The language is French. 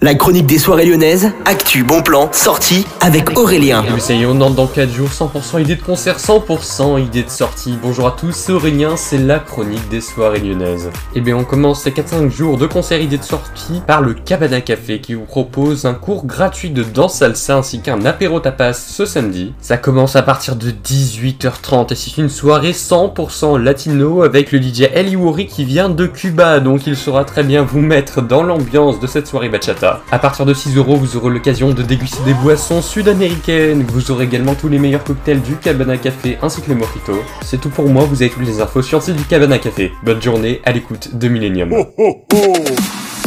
La chronique des soirées lyonnaises, actu, bon plan, sortie avec Aurélien. Oui, ça y est, on entre dans 4 jours, 100% idée de concert, 100% idée de sortie. Bonjour à tous, c'est Aurélien, c'est la chronique des soirées lyonnaises. Eh bien, on commence ces 4-5 jours de concert idée de sortie par le Cabana Café qui vous propose un cours gratuit de danse salsa ainsi qu'un apéro tapas ce samedi. Ça commence à partir de 18h30 et c'est une soirée 100% latino avec le DJ Eliwori qui vient de Cuba, donc il saura très bien vous mettre dans l'ambiance de cette soirée bachata. A partir de 6 euros, vous aurez l'occasion de déguster des boissons sud-américaines. Vous aurez également tous les meilleurs cocktails du Cabana Café ainsi que les mojitos. C'est tout pour moi, vous avez toutes les infos site du Cabana Café. Bonne journée à l'écoute de Millennium.